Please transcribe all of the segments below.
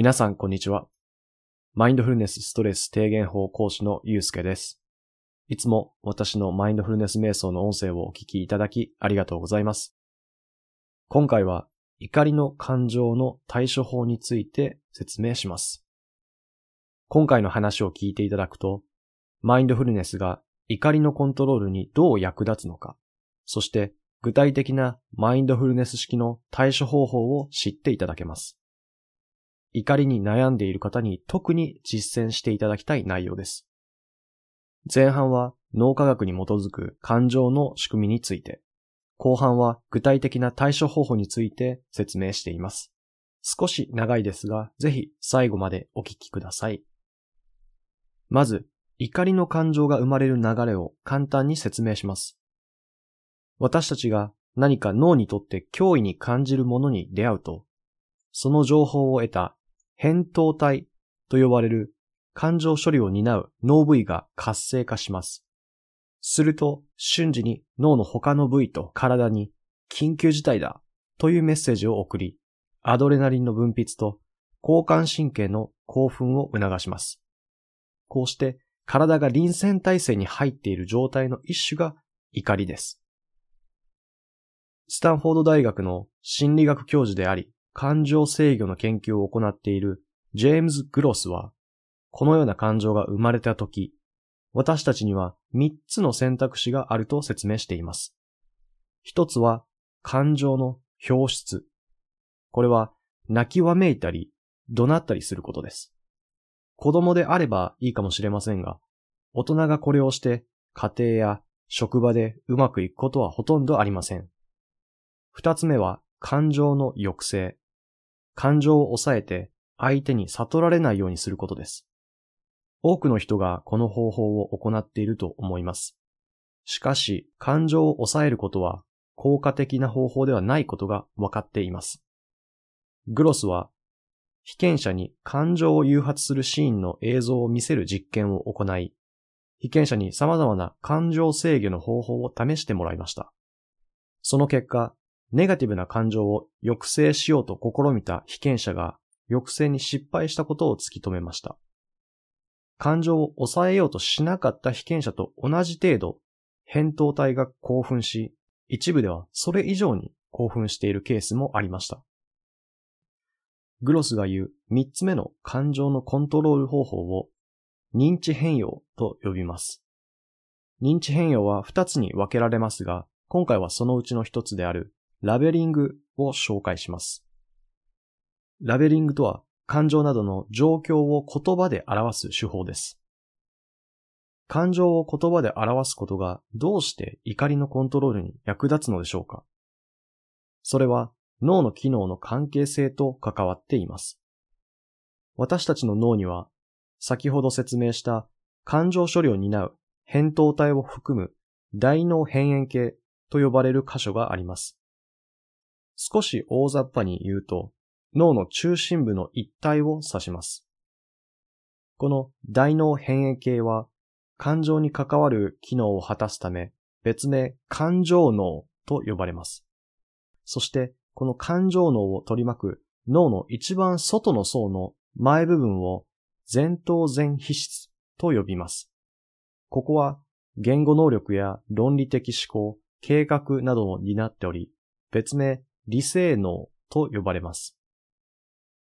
皆さん、こんにちは。マインドフルネスストレス低減法講師のゆうすけです。いつも私のマインドフルネス瞑想の音声をお聞きいただきありがとうございます。今回は怒りの感情の対処法について説明します。今回の話を聞いていただくと、マインドフルネスが怒りのコントロールにどう役立つのか、そして具体的なマインドフルネス式の対処方法を知っていただけます。怒りに悩んでいる方に特に実践していただきたい内容です。前半は脳科学に基づく感情の仕組みについて、後半は具体的な対処方法について説明しています。少し長いですが、ぜひ最後までお聞きください。まず、怒りの感情が生まれる流れを簡単に説明します。私たちが何か脳にとって脅威に感じるものに出会うと、その情報を得た扁桃体と呼ばれる感情処理を担う脳部位が活性化します。すると瞬時に脳の他の部位と体に緊急事態だというメッセージを送り、アドレナリンの分泌と交感神経の興奮を促します。こうして体が臨戦態勢に入っている状態の一種が怒りです。スタンフォード大学の心理学教授であり、感情制御の研究を行っているジェームズ・グロスは、このような感情が生まれたとき、私たちには3つの選択肢があると説明しています。一つは感情の表出。これは泣きわめいたり、怒鳴ったりすることです。子供であればいいかもしれませんが、大人がこれをして家庭や職場でうまくいくことはほとんどありません。二つ目は感情の抑制。感情を抑えて相手に悟られないようにすることです。多くの人がこの方法を行っていると思います。しかし、感情を抑えることは効果的な方法ではないことが分かっています。グロスは、被験者に感情を誘発するシーンの映像を見せる実験を行い、被験者に様々な感情制御の方法を試してもらいました。その結果、ネガティブな感情を抑制しようと試みた被験者が抑制に失敗したことを突き止めました。感情を抑えようとしなかった被験者と同じ程度、扁桃体が興奮し、一部ではそれ以上に興奮しているケースもありました。グロスが言う三つ目の感情のコントロール方法を認知変容と呼びます。認知変容は二つに分けられますが、今回はそのうちの一つであるラベリングを紹介します。ラベリングとは感情などの状況を言葉で表す手法です。感情を言葉で表すことがどうして怒りのコントロールに役立つのでしょうかそれは脳の機能の関係性と関わっています。私たちの脳には先ほど説明した感情処理を担う扁桃体を含む大脳辺縁系と呼ばれる箇所があります。少し大雑把に言うと、脳の中心部の一体を指します。この大脳辺縁系は、感情に関わる機能を果たすため、別名感情脳と呼ばれます。そして、この感情脳を取り巻く脳の一番外の層の前部分を前頭前皮質と呼びます。ここは言語能力や論理的思考、計画などを担っており、別名理性脳と呼ばれます。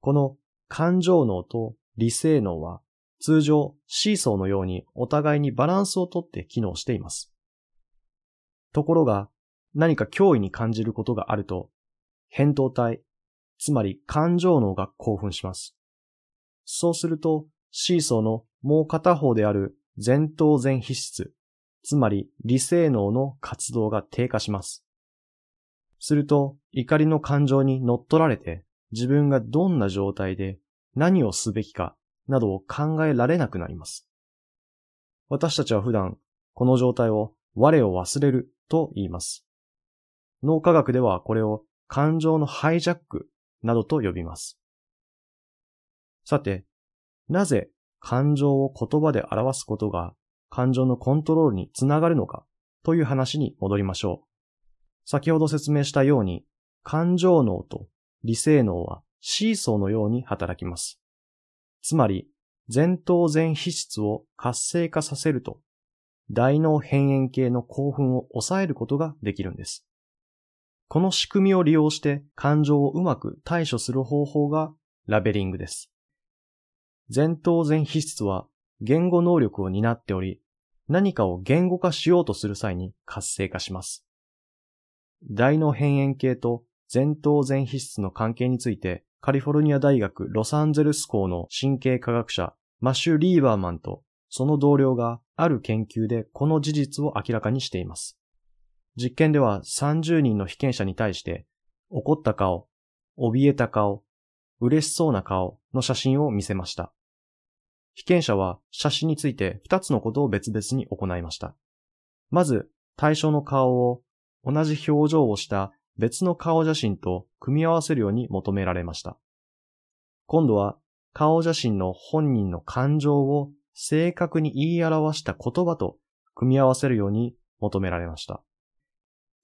この感情脳と理性脳は通常シーソーのようにお互いにバランスをとって機能しています。ところが何か脅威に感じることがあると、扁桃体、つまり感情脳が興奮します。そうすると、シーソーのもう片方である前頭前皮質、つまり理性脳の活動が低下します。すると、怒りの感情に乗っ取られて、自分がどんな状態で何をすべきかなどを考えられなくなります。私たちは普段、この状態を我を忘れると言います。脳科学ではこれを感情のハイジャックなどと呼びます。さて、なぜ感情を言葉で表すことが感情のコントロールにつながるのかという話に戻りましょう。先ほど説明したように、感情脳と理性脳はシーソーのように働きます。つまり、前頭前皮質を活性化させると、大脳辺縁系の興奮を抑えることができるんです。この仕組みを利用して感情をうまく対処する方法がラベリングです。前頭前皮質は言語能力を担っており、何かを言語化しようとする際に活性化します。大脳辺縁系と前頭前皮質の関係について、カリフォルニア大学ロサンゼルス校の神経科学者マシュ・リーバーマンとその同僚がある研究でこの事実を明らかにしています。実験では30人の被験者に対して怒った顔、怯えた顔、嬉しそうな顔の写真を見せました。被験者は写真について2つのことを別々に行いました。まず、対象の顔を同じ表情をした別の顔写真と組み合わせるように求められました。今度は顔写真の本人の感情を正確に言い表した言葉と組み合わせるように求められました。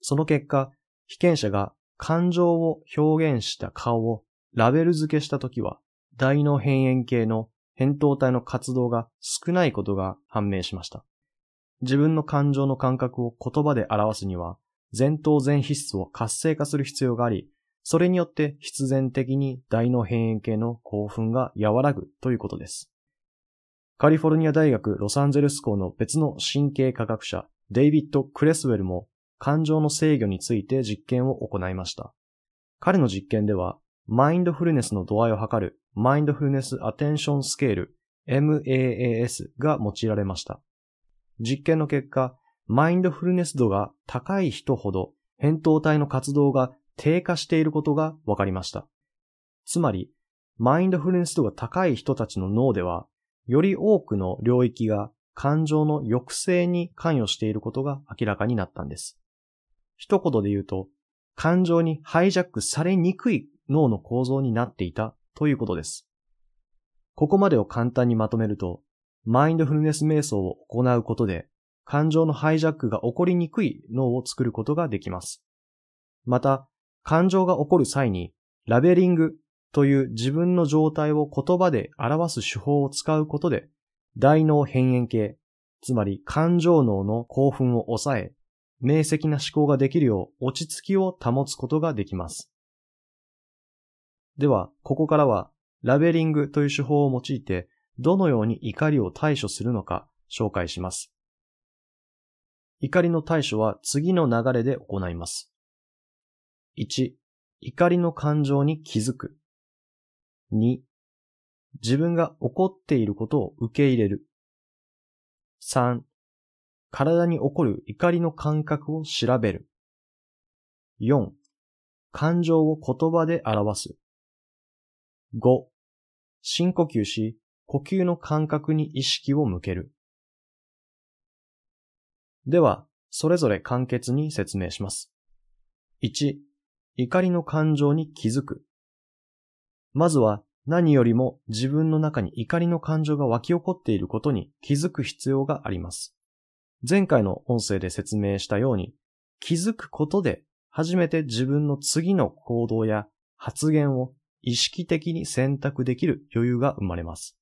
その結果、被験者が感情を表現した顔をラベル付けしたときは、大脳辺縁系の扁桃体の活動が少ないことが判明しました。自分の感情の感覚を言葉で表すには、前頭前皮質を活性化する必要があり、それによって必然的に大脳辺縁系の興奮が和らぐということです。カリフォルニア大学ロサンゼルス校の別の神経科学者デイビッド・クレスウェルも感情の制御について実験を行いました。彼の実験では、マインドフルネスの度合いを測るマインドフルネスアテンションスケール MAAS が用いられました。実験の結果、マインドフルネス度が高い人ほど扁桃体の活動が低下していることが分かりました。つまり、マインドフルネス度が高い人たちの脳では、より多くの領域が感情の抑制に関与していることが明らかになったんです。一言で言うと、感情にハイジャックされにくい脳の構造になっていたということです。ここまでを簡単にまとめると、マインドフルネス瞑想を行うことで、感情のハイジャックが起こりにくい脳を作ることができます。また、感情が起こる際に、ラベリングという自分の状態を言葉で表す手法を使うことで、大脳辺縁系、つまり感情脳の興奮を抑え、明晰な思考ができるよう落ち着きを保つことができます。では、ここからは、ラベリングという手法を用いて、どのように怒りを対処するのか紹介します。怒りの対処は次の流れで行います。1、怒りの感情に気づく。2、自分が怒っていることを受け入れる。3、体に起こる怒りの感覚を調べる。4、感情を言葉で表す。5、深呼吸し、呼吸の感覚に意識を向ける。では、それぞれ簡潔に説明します。1、怒りの感情に気づく。まずは何よりも自分の中に怒りの感情が湧き起こっていることに気づく必要があります。前回の音声で説明したように、気づくことで初めて自分の次の行動や発言を意識的に選択できる余裕が生まれます。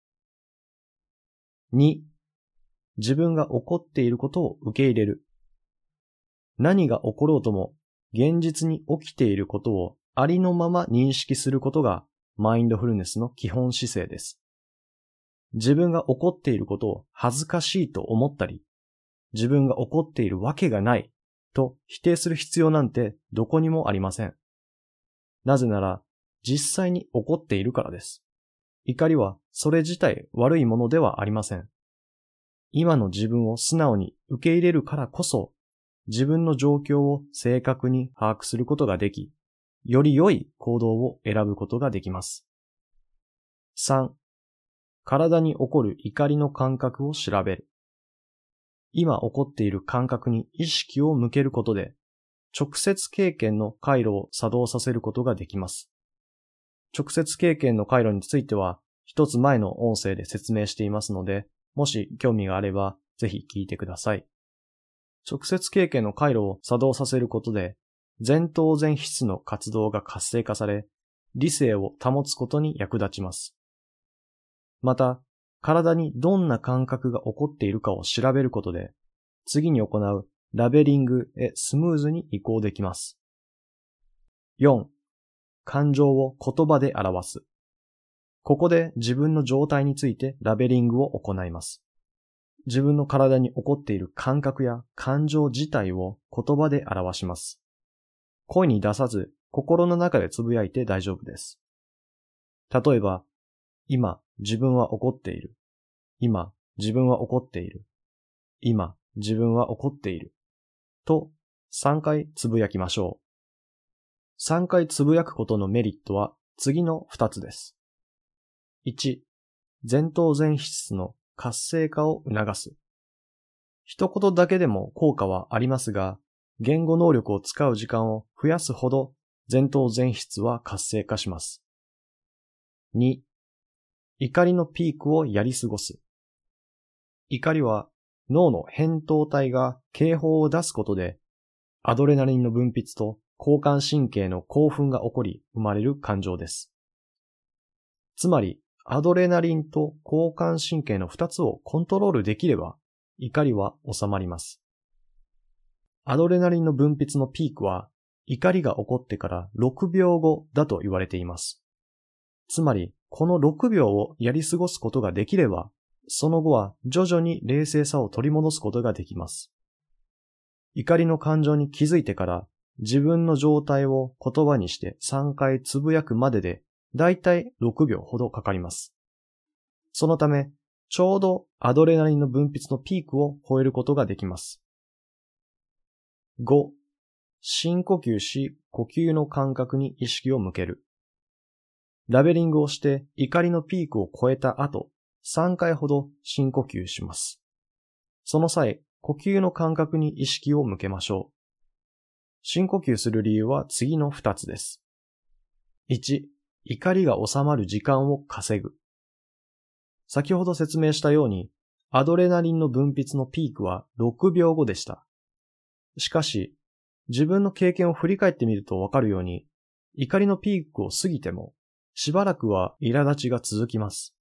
2、自分が起こっていることを受け入れる。何が起ころうとも、現実に起きていることをありのまま認識することがマインドフルネスの基本姿勢です。自分が起こっていることを恥ずかしいと思ったり、自分が起こっているわけがないと否定する必要なんてどこにもありません。なぜなら実際に起こっているからです。怒りはそれ自体悪いものではありません。今の自分を素直に受け入れるからこそ、自分の状況を正確に把握することができ、より良い行動を選ぶことができます。3. 体に起こる怒りの感覚を調べる。今起こっている感覚に意識を向けることで、直接経験の回路を作動させることができます。直接経験の回路については、一つ前の音声で説明していますので、もし興味があれば、ぜひ聞いてください。直接経験の回路を作動させることで、前頭前皮質の活動が活性化され、理性を保つことに役立ちます。また、体にどんな感覚が起こっているかを調べることで、次に行うラベリングへスムーズに移行できます。4. 感情を言葉で表す。ここで自分の状態についてラベリングを行います。自分の体に起こっている感覚や感情自体を言葉で表します。声に出さず心の中でつぶやいて大丈夫です。例えば、今自分は怒っている。今自分は怒っている。今自分は怒っている。と3回つぶやきましょう。3回つぶやくことのメリットは次の2つです。1、前頭前室の活性化を促す。一言だけでも効果はありますが、言語能力を使う時間を増やすほど前頭前室は活性化します。2、怒りのピークをやり過ごす。怒りは脳の扁桃体が警報を出すことで、アドレナリンの分泌と交感神経の興奮が起こり生まれる感情です。つまり、アドレナリンと交感神経の2つをコントロールできれば、怒りは収まります。アドレナリンの分泌のピークは、怒りが起こってから6秒後だと言われています。つまり、この6秒をやり過ごすことができれば、その後は徐々に冷静さを取り戻すことができます。怒りの感情に気づいてから自分の状態を言葉にして3回つぶやくまででだいたい6秒ほどかかります。そのため、ちょうどアドレナリンの分泌のピークを超えることができます。5. 深呼吸し、呼吸の感覚に意識を向ける。ラベリングをして怒りのピークを超えた後、3回ほど深呼吸します。その際、呼吸の感覚に意識を向けましょう。深呼吸する理由は次の2つです。1、怒りが収まる時間を稼ぐ。先ほど説明したように、アドレナリンの分泌のピークは6秒後でした。しかし、自分の経験を振り返ってみるとわかるように、怒りのピークを過ぎても、しばらくは苛立ちが続きます。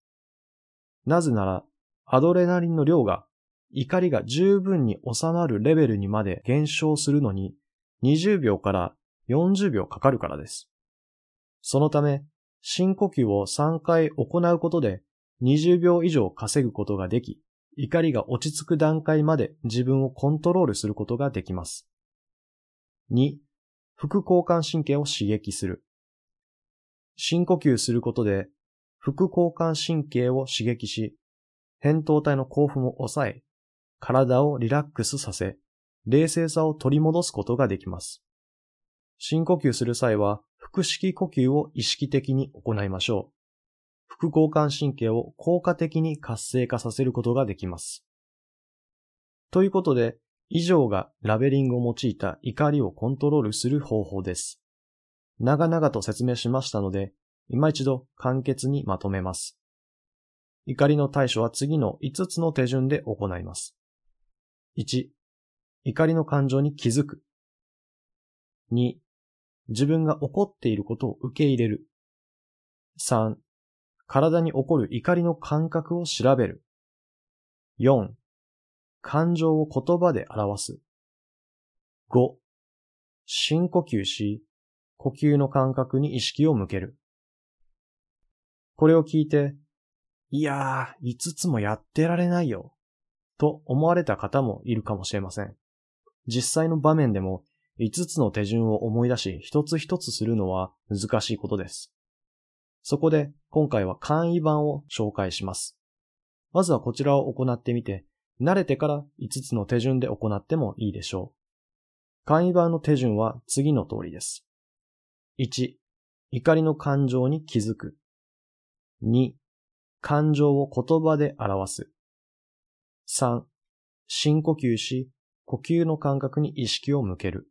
なぜなら、アドレナリンの量が怒りが十分に収まるレベルにまで減少するのに20秒から40秒かかるからです。そのため、深呼吸を3回行うことで20秒以上稼ぐことができ、怒りが落ち着く段階まで自分をコントロールすることができます。2、副交感神経を刺激する。深呼吸することで副交感神経を刺激し、扁桃体の興奮を抑え、体をリラックスさせ、冷静さを取り戻すことができます。深呼吸する際は、腹式呼吸を意識的に行いましょう。副交感神経を効果的に活性化させることができます。ということで、以上がラベリングを用いた怒りをコントロールする方法です。長々と説明しましたので、今一度簡潔にまとめます。怒りの対処は次の5つの手順で行います。1、怒りの感情に気づく。2、自分が怒っていることを受け入れる。3、体に起こる怒りの感覚を調べる。4、感情を言葉で表す。5、深呼吸し、呼吸の感覚に意識を向ける。これを聞いて、いやー、5つもやってられないよ、と思われた方もいるかもしれません。実際の場面でも5つの手順を思い出し一つ一つするのは難しいことです。そこで今回は簡易版を紹介します。まずはこちらを行ってみて、慣れてから5つの手順で行ってもいいでしょう。簡易版の手順は次の通りです。1、怒りの感情に気づく。2、感情を言葉で表す。3、深呼吸し、呼吸の感覚に意識を向ける。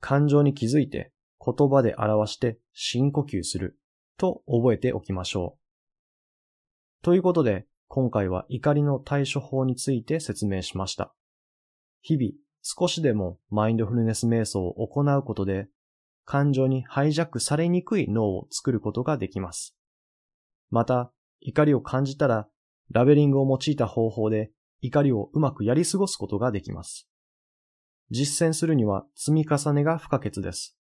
感情に気づいて言葉で表して深呼吸すると覚えておきましょう。ということで、今回は怒りの対処法について説明しました。日々少しでもマインドフルネス瞑想を行うことで感情にハイジャックされにくい脳を作ることができます。また、怒りを感じたら、ラベリングを用いた方法で怒りをうまくやり過ごすことができます。実践するには積み重ねが不可欠です。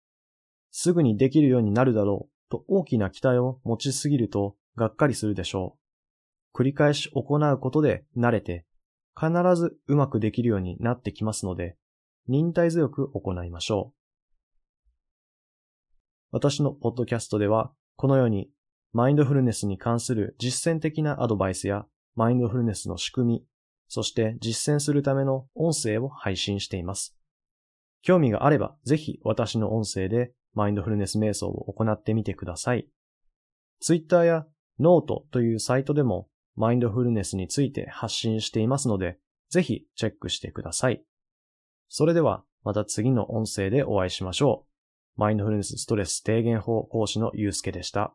すぐにできるようになるだろうと大きな期待を持ちすぎるとがっかりするでしょう。繰り返し行うことで慣れて、必ずうまくできるようになってきますので、忍耐強く行いましょう。私のポッドキャストでは、このようにマインドフルネスに関する実践的なアドバイスやマインドフルネスの仕組み、そして実践するための音声を配信しています。興味があれば、ぜひ私の音声でマインドフルネス瞑想を行ってみてください。Twitter や Note というサイトでもマインドフルネスについて発信していますので、ぜひチェックしてください。それではまた次の音声でお会いしましょう。マインドフルネスストレス低減法講師のゆうすけでした。